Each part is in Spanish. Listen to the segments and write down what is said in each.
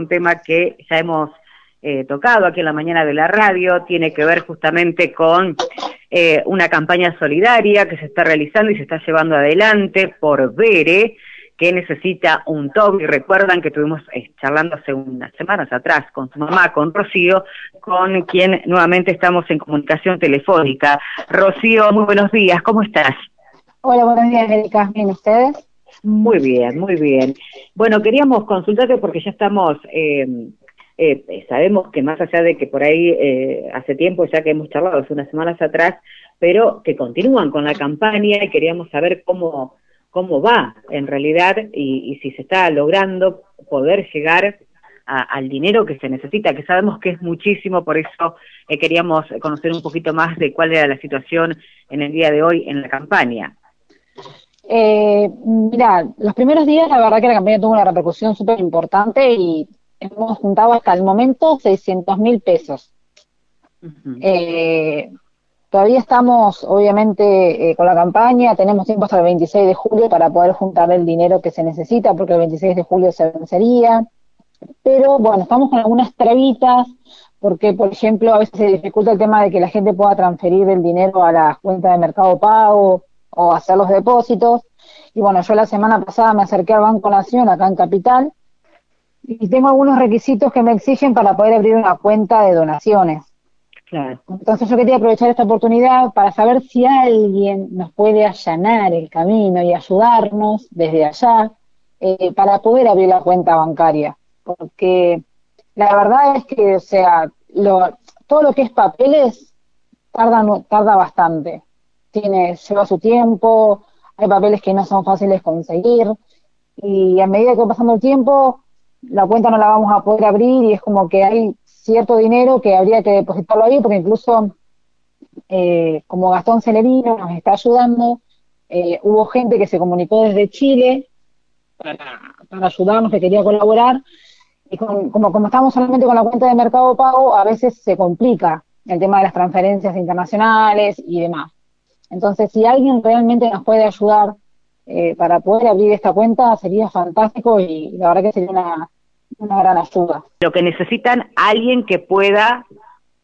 un tema que ya hemos eh, tocado aquí en la mañana de la radio, tiene que ver justamente con eh, una campaña solidaria que se está realizando y se está llevando adelante por Bere, que necesita un top, y recuerdan que estuvimos eh, charlando hace unas semanas atrás con su mamá, con Rocío, con quien nuevamente estamos en comunicación telefónica. Rocío, muy buenos días, ¿cómo estás? Hola, buenos días, Erika. ¿Bien ustedes? Muy bien, muy bien. Bueno, queríamos consultarte porque ya estamos, eh, eh, sabemos que más allá de que por ahí eh, hace tiempo ya que hemos charlado, hace unas semanas atrás, pero que continúan con la campaña y queríamos saber cómo, cómo va en realidad y, y si se está logrando poder llegar a, al dinero que se necesita, que sabemos que es muchísimo, por eso eh, queríamos conocer un poquito más de cuál era la situación en el día de hoy en la campaña. Eh, mira, los primeros días la verdad que la campaña tuvo una repercusión súper importante y hemos juntado hasta el momento 600 mil pesos. Uh -huh. eh, todavía estamos, obviamente, eh, con la campaña, tenemos tiempo hasta el 26 de julio para poder juntar el dinero que se necesita, porque el 26 de julio se vencería. Pero bueno, estamos con algunas trabitas, porque, por ejemplo, a veces se dificulta el tema de que la gente pueda transferir el dinero a la cuenta de Mercado Pago o hacer los depósitos. Y bueno, yo la semana pasada me acerqué al Banco Nación acá en Capital y tengo algunos requisitos que me exigen para poder abrir una cuenta de donaciones. Claro. Entonces yo quería aprovechar esta oportunidad para saber si alguien nos puede allanar el camino y ayudarnos desde allá eh, para poder abrir la cuenta bancaria. Porque la verdad es que, o sea, lo, todo lo que es papeles tarda, tarda bastante tiene, lleva su tiempo, hay papeles que no son fáciles conseguir, y a medida que va pasando el tiempo, la cuenta no la vamos a poder abrir y es como que hay cierto dinero que habría que depositarlo ahí, porque incluso eh, como Gastón Celerino nos está ayudando, eh, hubo gente que se comunicó desde Chile para, para ayudarnos, que quería colaborar, y con, como, como estamos solamente con la cuenta de Mercado Pago, a veces se complica el tema de las transferencias internacionales y demás. Entonces, si alguien realmente nos puede ayudar eh, para poder abrir esta cuenta, sería fantástico y la verdad que sería una, una gran ayuda. Lo que necesitan, alguien que pueda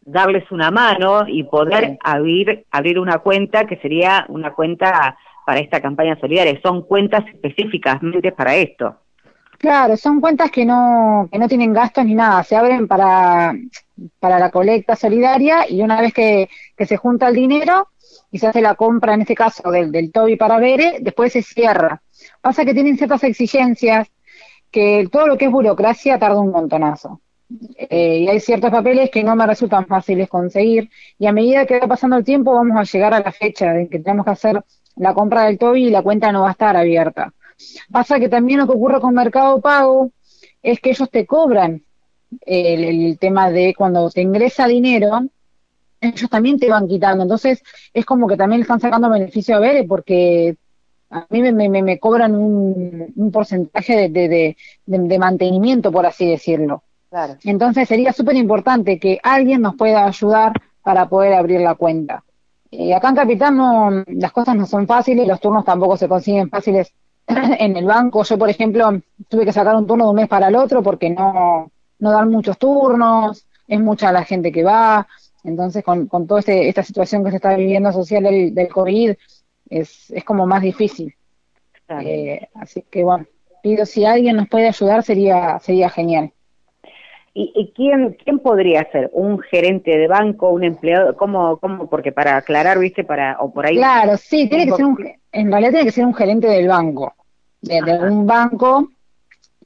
darles una mano y poder sí. abrir, abrir una cuenta que sería una cuenta para esta campaña solidaria. Son cuentas específicamente para esto. Claro, son cuentas que no, que no tienen gastos ni nada, se abren para, para la colecta solidaria y una vez que, que se junta el dinero, y se la compra, en este caso, del, del Toby para Bere, después se cierra. Pasa que tienen ciertas exigencias, que todo lo que es burocracia tarda un montonazo. Eh, y hay ciertos papeles que no me resultan fáciles conseguir, y a medida que va pasando el tiempo vamos a llegar a la fecha en que tenemos que hacer la compra del Toby y la cuenta no va a estar abierta. Pasa que también lo que ocurre con Mercado Pago es que ellos te cobran el tema de cuando te ingresa dinero, ellos también te van quitando. Entonces, es como que también le están sacando beneficio a Bere porque a mí me, me, me cobran un, un porcentaje de, de, de, de, mantenimiento, por así decirlo. Claro. Entonces, sería súper importante que alguien nos pueda ayudar para poder abrir la cuenta. Y acá en Capital no, las cosas no son fáciles, los turnos tampoco se consiguen fáciles en el banco. Yo, por ejemplo, tuve que sacar un turno de un mes para el otro porque no, no dan muchos turnos, es mucha la gente que va, entonces, con, con toda este, esta situación que se está viviendo social del, del COVID, es, es como más difícil. Claro. Eh, así que bueno, pido si alguien nos puede ayudar sería sería genial. ¿Y, y quién quién podría ser? ¿Un gerente de banco, un empleado? ¿Cómo, cómo? Porque para aclarar, viste, para o por ahí. Claro, sí, tiene que ser un, en realidad tiene que ser un gerente del banco, de, de un banco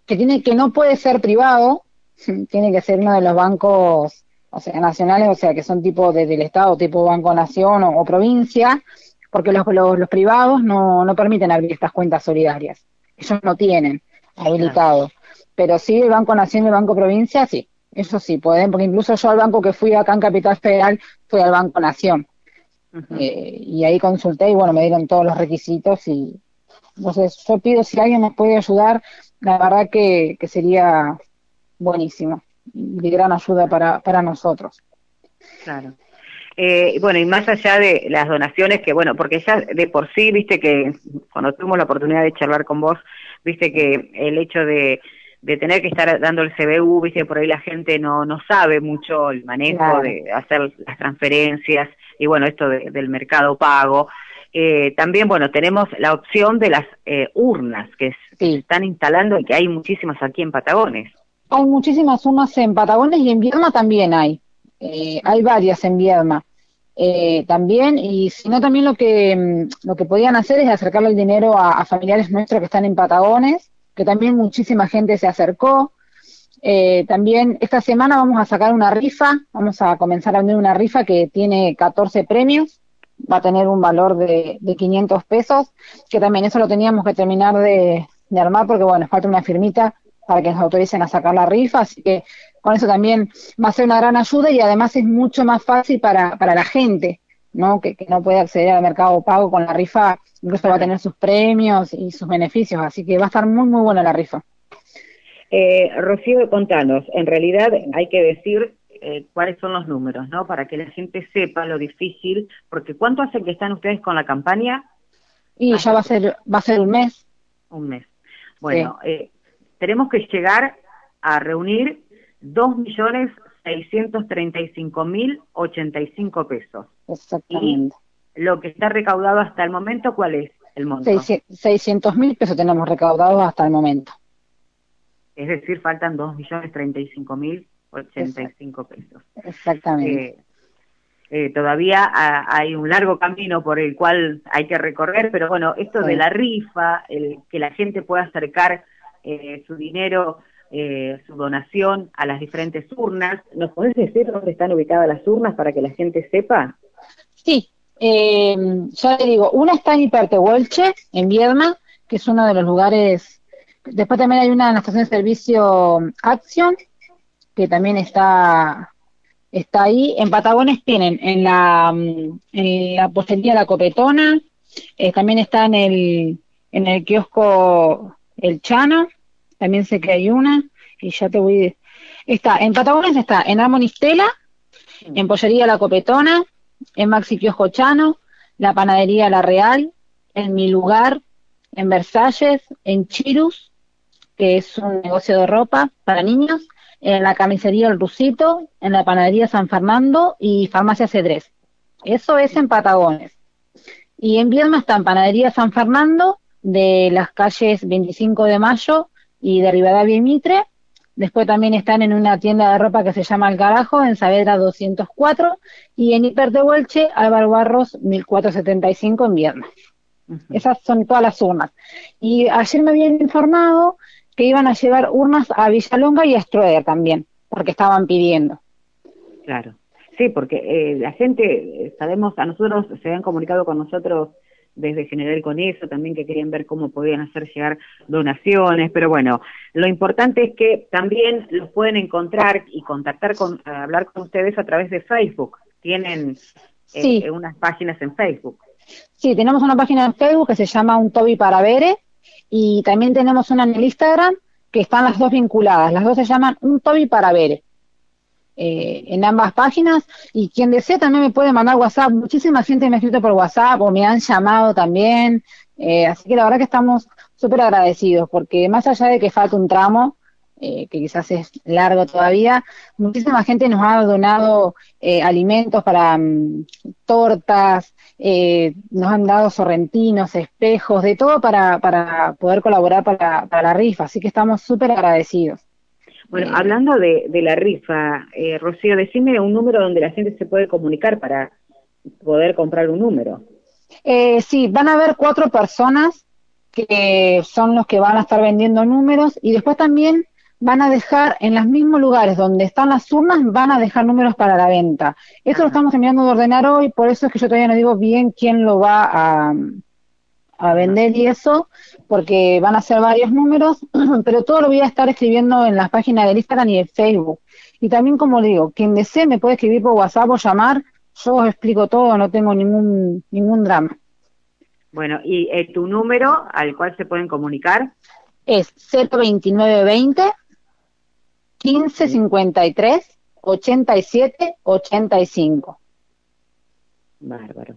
que tiene que no puede ser privado, tiene que ser uno de los bancos o sea, nacionales, o sea, que son tipo de, del Estado, tipo Banco Nación o, o provincia, porque los, los, los, privados no, no permiten abrir estas cuentas solidarias. Ellos no tienen habilitado. Pero sí, el Banco Nación y el Banco Provincia, sí. Eso sí pueden, porque incluso yo al banco que fui acá en Capital Federal, fui al Banco Nación. Uh -huh. eh, y ahí consulté y bueno, me dieron todos los requisitos y entonces yo pido si alguien nos puede ayudar, la verdad que, que sería buenísimo de gran ayuda para, para nosotros. Claro. Eh, bueno, y más allá de las donaciones, que bueno, porque ya de por sí, viste que cuando tuvimos la oportunidad de charlar con vos, viste que el hecho de, de tener que estar dando el CBU, viste, por ahí la gente no, no sabe mucho el manejo de hacer las transferencias y bueno, esto del mercado pago. Eh, también, bueno, tenemos la opción de las eh, urnas que se están instalando y que hay muchísimas aquí en Patagones. Hay muchísimas urnas en Patagones y en Vierma también hay. Eh, hay varias en Vierma. también, y si no, también lo que, mm, lo que podían hacer es acercarle el dinero a, familiares nuestros que están en Patagones, que también muchísima gente se acercó. también esta semana vamos a sacar una rifa, vamos a comenzar a vender una rifa que tiene 14 premios va a tener un valor de, de 500 pesos, que también eso lo teníamos que terminar de, armar porque, bueno, falta una firmita para que nos autoricen a sacar la rifa, así que con eso también va a ser una gran ayuda y además es mucho más fácil para, para la gente, ¿no? Que, no puede acceder al mercado pago con la rifa, incluso va a tener sus premios y sus beneficios, así que va a estar muy, muy buena la rifa. Eh, Rocío, contanos, en realidad hay que decir eh, cuáles son los números, ¿no? Para que la gente sepa lo difícil, porque ¿cuánto hace que están ustedes con la campaña? Y ya va a ser va a ser un mes. Un mes. Bueno, eh, tenemos que llegar a reunir dos millones seiscientos treinta y cinco mil ochenta y cinco pesos. Exactamente. Y lo que está recaudado hasta el momento, ¿cuál es el monto? Seiscientos mil pesos tenemos recaudados hasta el momento. Es decir, faltan dos millones treinta y cinco mil 85 pesos. Exactamente. Eh, eh, todavía hay un largo camino por el cual hay que recorrer, pero bueno, esto de la rifa, el que la gente pueda acercar eh, su dinero, su donación a las diferentes urnas, ¿nos podés decir dónde están ubicadas las urnas para que la gente sepa? Sí, ya le digo, una está en Hipertehuelche, en Viedma, que es uno de los lugares, después también hay una en la estación de servicio Action, que también está, está ahí. En Patagones tienen en la, mm, en la postería La Copetona, eh, también está en el, en el kiosco El Chano, también sé que hay una, y ya te voy. Está, en Patagones está en Armonistela, en Pollería La Copetona, en Maxi Kiosco Chano, la Panadería La Real, en Mi Lugar, en Versalles, en Chirus, que es un negocio de ropa para niños, en la camisería El Rusito, en la panadería San Fernando y farmacia Cedrés. Eso es en Patagones. Y en Viedma está en panadería San Fernando, de las calles 25 de Mayo y de Rivadavia y Mitre. Después también están en una tienda de ropa que se llama El Carajo, en Saavedra 204, y en Hiper de Huelche, Álvaro Barros 1475 en Viedma. Esas son todas las urnas. Y ayer me habían informado que iban a llevar urnas a Villalonga y a Stroeder también, porque estaban pidiendo. Claro, sí, porque eh, la gente, eh, sabemos, a nosotros se habían comunicado con nosotros desde General con eso, también que querían ver cómo podían hacer llegar donaciones, pero bueno, lo importante es que también los pueden encontrar y contactar con, hablar con ustedes a través de Facebook. Tienen eh, unas páginas en Facebook. Sí, tenemos una página en Facebook que se llama Un Toby para Vere, y también tenemos una en el Instagram que están las dos vinculadas. Las dos se llaman Un Toby para ver. Eh, en ambas páginas y quien desee también me puede mandar WhatsApp. Muchísima gente me ha escrito por WhatsApp o me han llamado también. Eh, así que la verdad que estamos súper agradecidos porque más allá de que falta un tramo, eh, que quizás es largo todavía, muchísima gente nos ha donado alimentos para mm, tortas, eh, nos han dado sorrentinos, espejos, de todo para, para poder colaborar para, para la rifa, así que estamos súper agradecidos. Bueno, hablando de, de, la rifa, eh, Rocío, decime un número donde la gente se puede comunicar para poder comprar un número. Eh, sí, van a haber cuatro personas que son los que van a estar vendiendo números y después también van a dejar en los mismos lugares donde están las urnas, van a dejar números para la venta. Esto lo estamos terminando de ordenar hoy, por eso es que yo todavía no digo bien quién lo va a, a vender y eso, porque van a ser varios números, pero todo lo voy a estar escribiendo en las páginas de Instagram y de Facebook. Y también, como digo, quien desee me puede escribir por WhatsApp o llamar, yo os explico todo, no tengo ningún, ningún drama. Bueno, ¿y eh, tu número al cual se pueden comunicar? Es 02920 15 53 87 85. Bárbaro.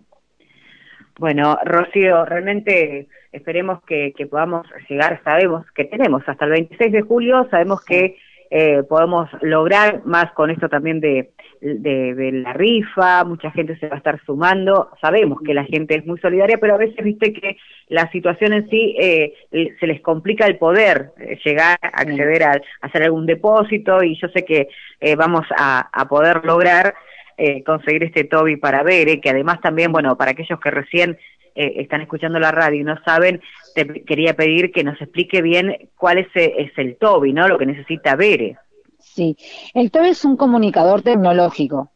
Bueno, Rocío, realmente esperemos que, podamos llegar, sabemos que tenemos hasta el 26 de julio, sabemos que eh, podemos lograr más con esto también de, de, la rifa, mucha gente se va a estar sumando, sabemos que la gente es muy solidaria, pero a veces viste que la situación en sí eh, se les complica el poder eh, llegar a acceder a, hacer algún depósito y yo sé que eh, vamos a, a, poder lograr conseguir este Toby para ver, que además también, bueno, para aquellos que recién están escuchando la radio y no saben, te quería pedir que nos explique bien cuál es, es el Toby, ¿no? Lo que necesita Bere. Sí, el TOB es un comunicador tecnológico.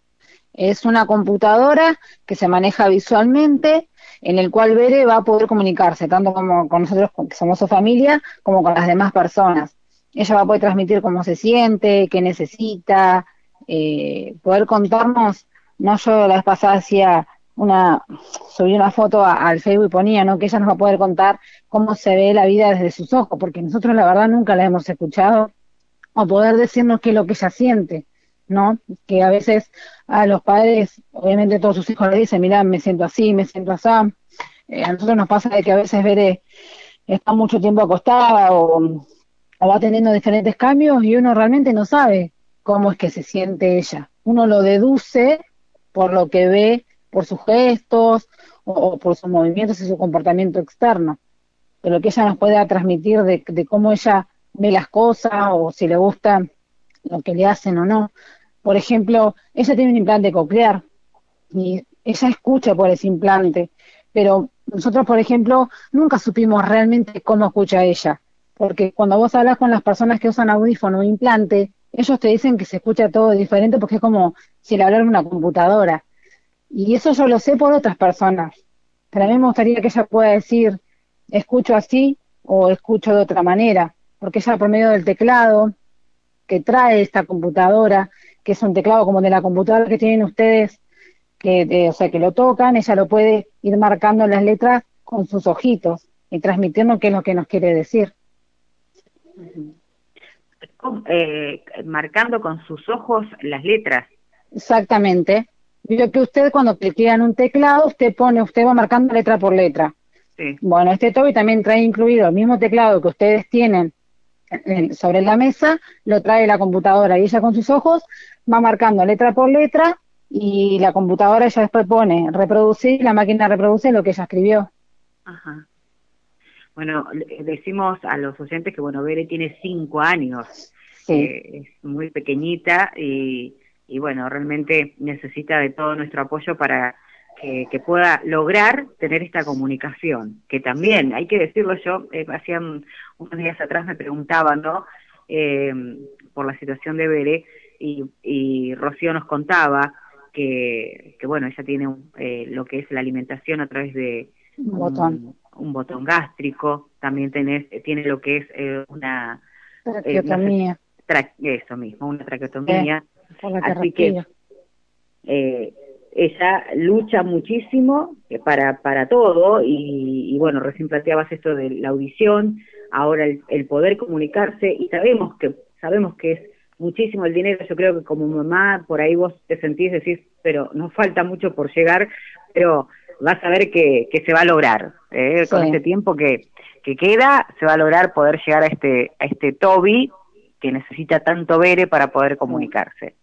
Es una computadora que se maneja visualmente, en el cual Bere va a poder comunicarse, tanto como con nosotros, que somos su familia, como con las demás personas. Ella va a poder transmitir cómo se siente, qué necesita, eh, poder contarnos, no yo la vez pasada hacía una, subí una foto al Facebook y ponía, ¿no? Que ella nos va a poder contar cómo se ve la vida desde sus ojos, porque nosotros la verdad nunca la hemos escuchado o poder decirnos qué es lo que ella siente, ¿no? Que a veces a los padres, obviamente todos sus hijos le dicen, mira, me siento así, me siento así. Eh, a nosotros nos pasa de que a veces Bere está mucho tiempo acostada o, va teniendo diferentes cambios y uno realmente no sabe cómo es que se siente ella. Uno lo deduce por lo que ve, por sus gestos o, por sus movimientos y su comportamiento externo. Pero lo que ella nos puede transmitir de cómo ella ve las cosas o si le gusta lo que le hacen o no. Por ejemplo, ella tiene un implante coclear y ella escucha por ese implante, pero nosotros, por ejemplo, nunca supimos realmente cómo escucha ella, porque cuando vos hablas con las personas que usan audífono o implante, ellos te dicen que se escucha todo diferente porque es como si le hablara una computadora. Y eso yo lo sé por otras personas. Pero a mí me gustaría que ella pueda decir, escucho así o escucho de otra manera porque ella por medio del teclado que trae esta computadora, que es un teclado como de la computadora que tienen ustedes, que, o sea, que lo tocan, ella lo puede ir marcando las letras con sus ojitos y transmitiendo qué es lo que nos quiere decir. Eh, marcando con sus ojos las letras. Exactamente. Yo que usted cuando cliquea en un teclado, usted pone, usted va marcando letra por letra. Sí. Bueno, este Toby también trae incluido el mismo teclado que ustedes tienen sobre la mesa, lo trae la computadora y ella con sus ojos va marcando letra por letra y la computadora ella después pone reproducir, la máquina reproduce lo que ella escribió. Ajá. Bueno, decimos a los oyentes que, bueno, Bere tiene cinco años, eh, es muy pequeñita y, y, bueno, realmente necesita de todo nuestro apoyo para que, pueda lograr tener esta comunicación, que también, hay que decirlo yo, eh, hacían unos días atrás me preguntaban, ¿no? Eh, por la situación de Bere y, y Rocío nos contaba que, que bueno, ella tiene eh, lo que es la alimentación a través de un, botón, un botón gástrico, también tenés, tiene lo que es eh, una traqueotomía. Eso mismo, una traqueotomía. Así que eh, ella lucha muchísimo eh, para, para todo y, bueno, recién planteabas esto de la audición, ahora el, poder comunicarse y sabemos que, sabemos que es muchísimo el dinero, yo creo que como mamá por ahí vos te sentís, decís, pero nos falta mucho por llegar, pero vas a ver que, que se va a lograr, ¿eh? con este tiempo que, que queda, se va a lograr poder llegar a este, a este Toby que necesita tanto Bere para poder comunicarse.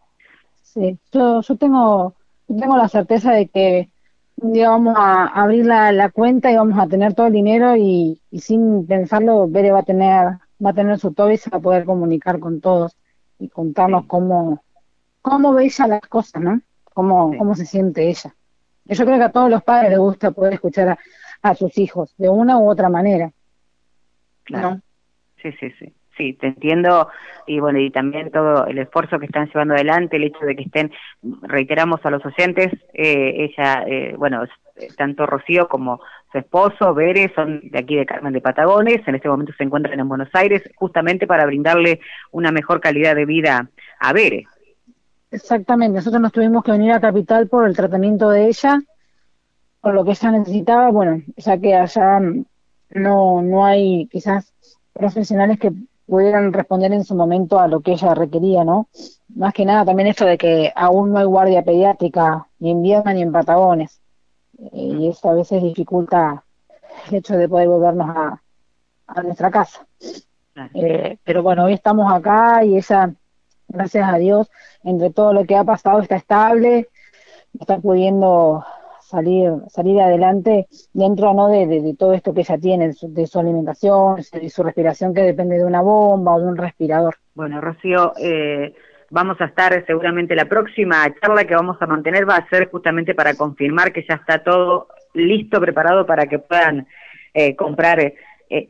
Sí, yo, yo tengo tengo la certeza de que un día vamos a abrir la, cuenta y vamos a tener todo el dinero y, sin pensarlo, Bere va a tener va a tener su todo y se va a poder comunicar con todos y contarnos cómo, cómo ve ella las cosas, ¿no? Cómo, cómo se siente ella. yo creo que a todos los padres les gusta poder escuchar a, sus hijos de una u otra manera. Claro. Sí, sí, sí sí, te entiendo y bueno, y también todo el esfuerzo que están llevando adelante, el hecho de que estén, reiteramos a los oyentes, eh, ella, eh, bueno, tanto Rocío como su esposo, Bere, son de aquí de Carmen de Patagones, en este momento se encuentran en Buenos Aires, justamente para brindarle una mejor calidad de vida a Bere. Exactamente, nosotros nos tuvimos que venir a Capital por el tratamiento de ella, por lo que ella necesitaba, bueno, ya que allá no, no hay quizás profesionales que pudieran responder en su momento a lo que ella requería, ¿no? Más que nada también esto de que aún no hay guardia pediátrica ni en Viedma ni en Patagones. y eso a veces dificulta el hecho de poder volvernos a, a nuestra casa. Eh, pero bueno, hoy estamos acá y ella, gracias a Dios, entre todo lo que ha pasado está estable, está pudiendo salir salir adelante dentro no de, todo esto que ella tiene, de su alimentación, de su respiración que depende de una bomba o de un respirador. Bueno, Rocío, eh, vamos a estar seguramente la próxima charla que vamos a mantener va a ser justamente para confirmar que ya está todo listo, preparado para que puedan eh, comprar eh,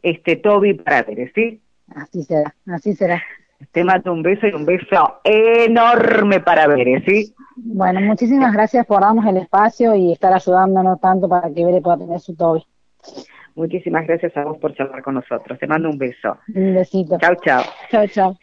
este Toby para ver, ¿sí? Así será, así será. Te mando un beso y un beso enorme para ver, ¿sí? Bueno, muchísimas gracias por darnos el espacio y estar ayudándonos tanto para que Bere pueda tener su Toby. Muchísimas gracias a vos por charlar con nosotros. Te mando un beso. Un besito. Chao, chao. Chao, chao.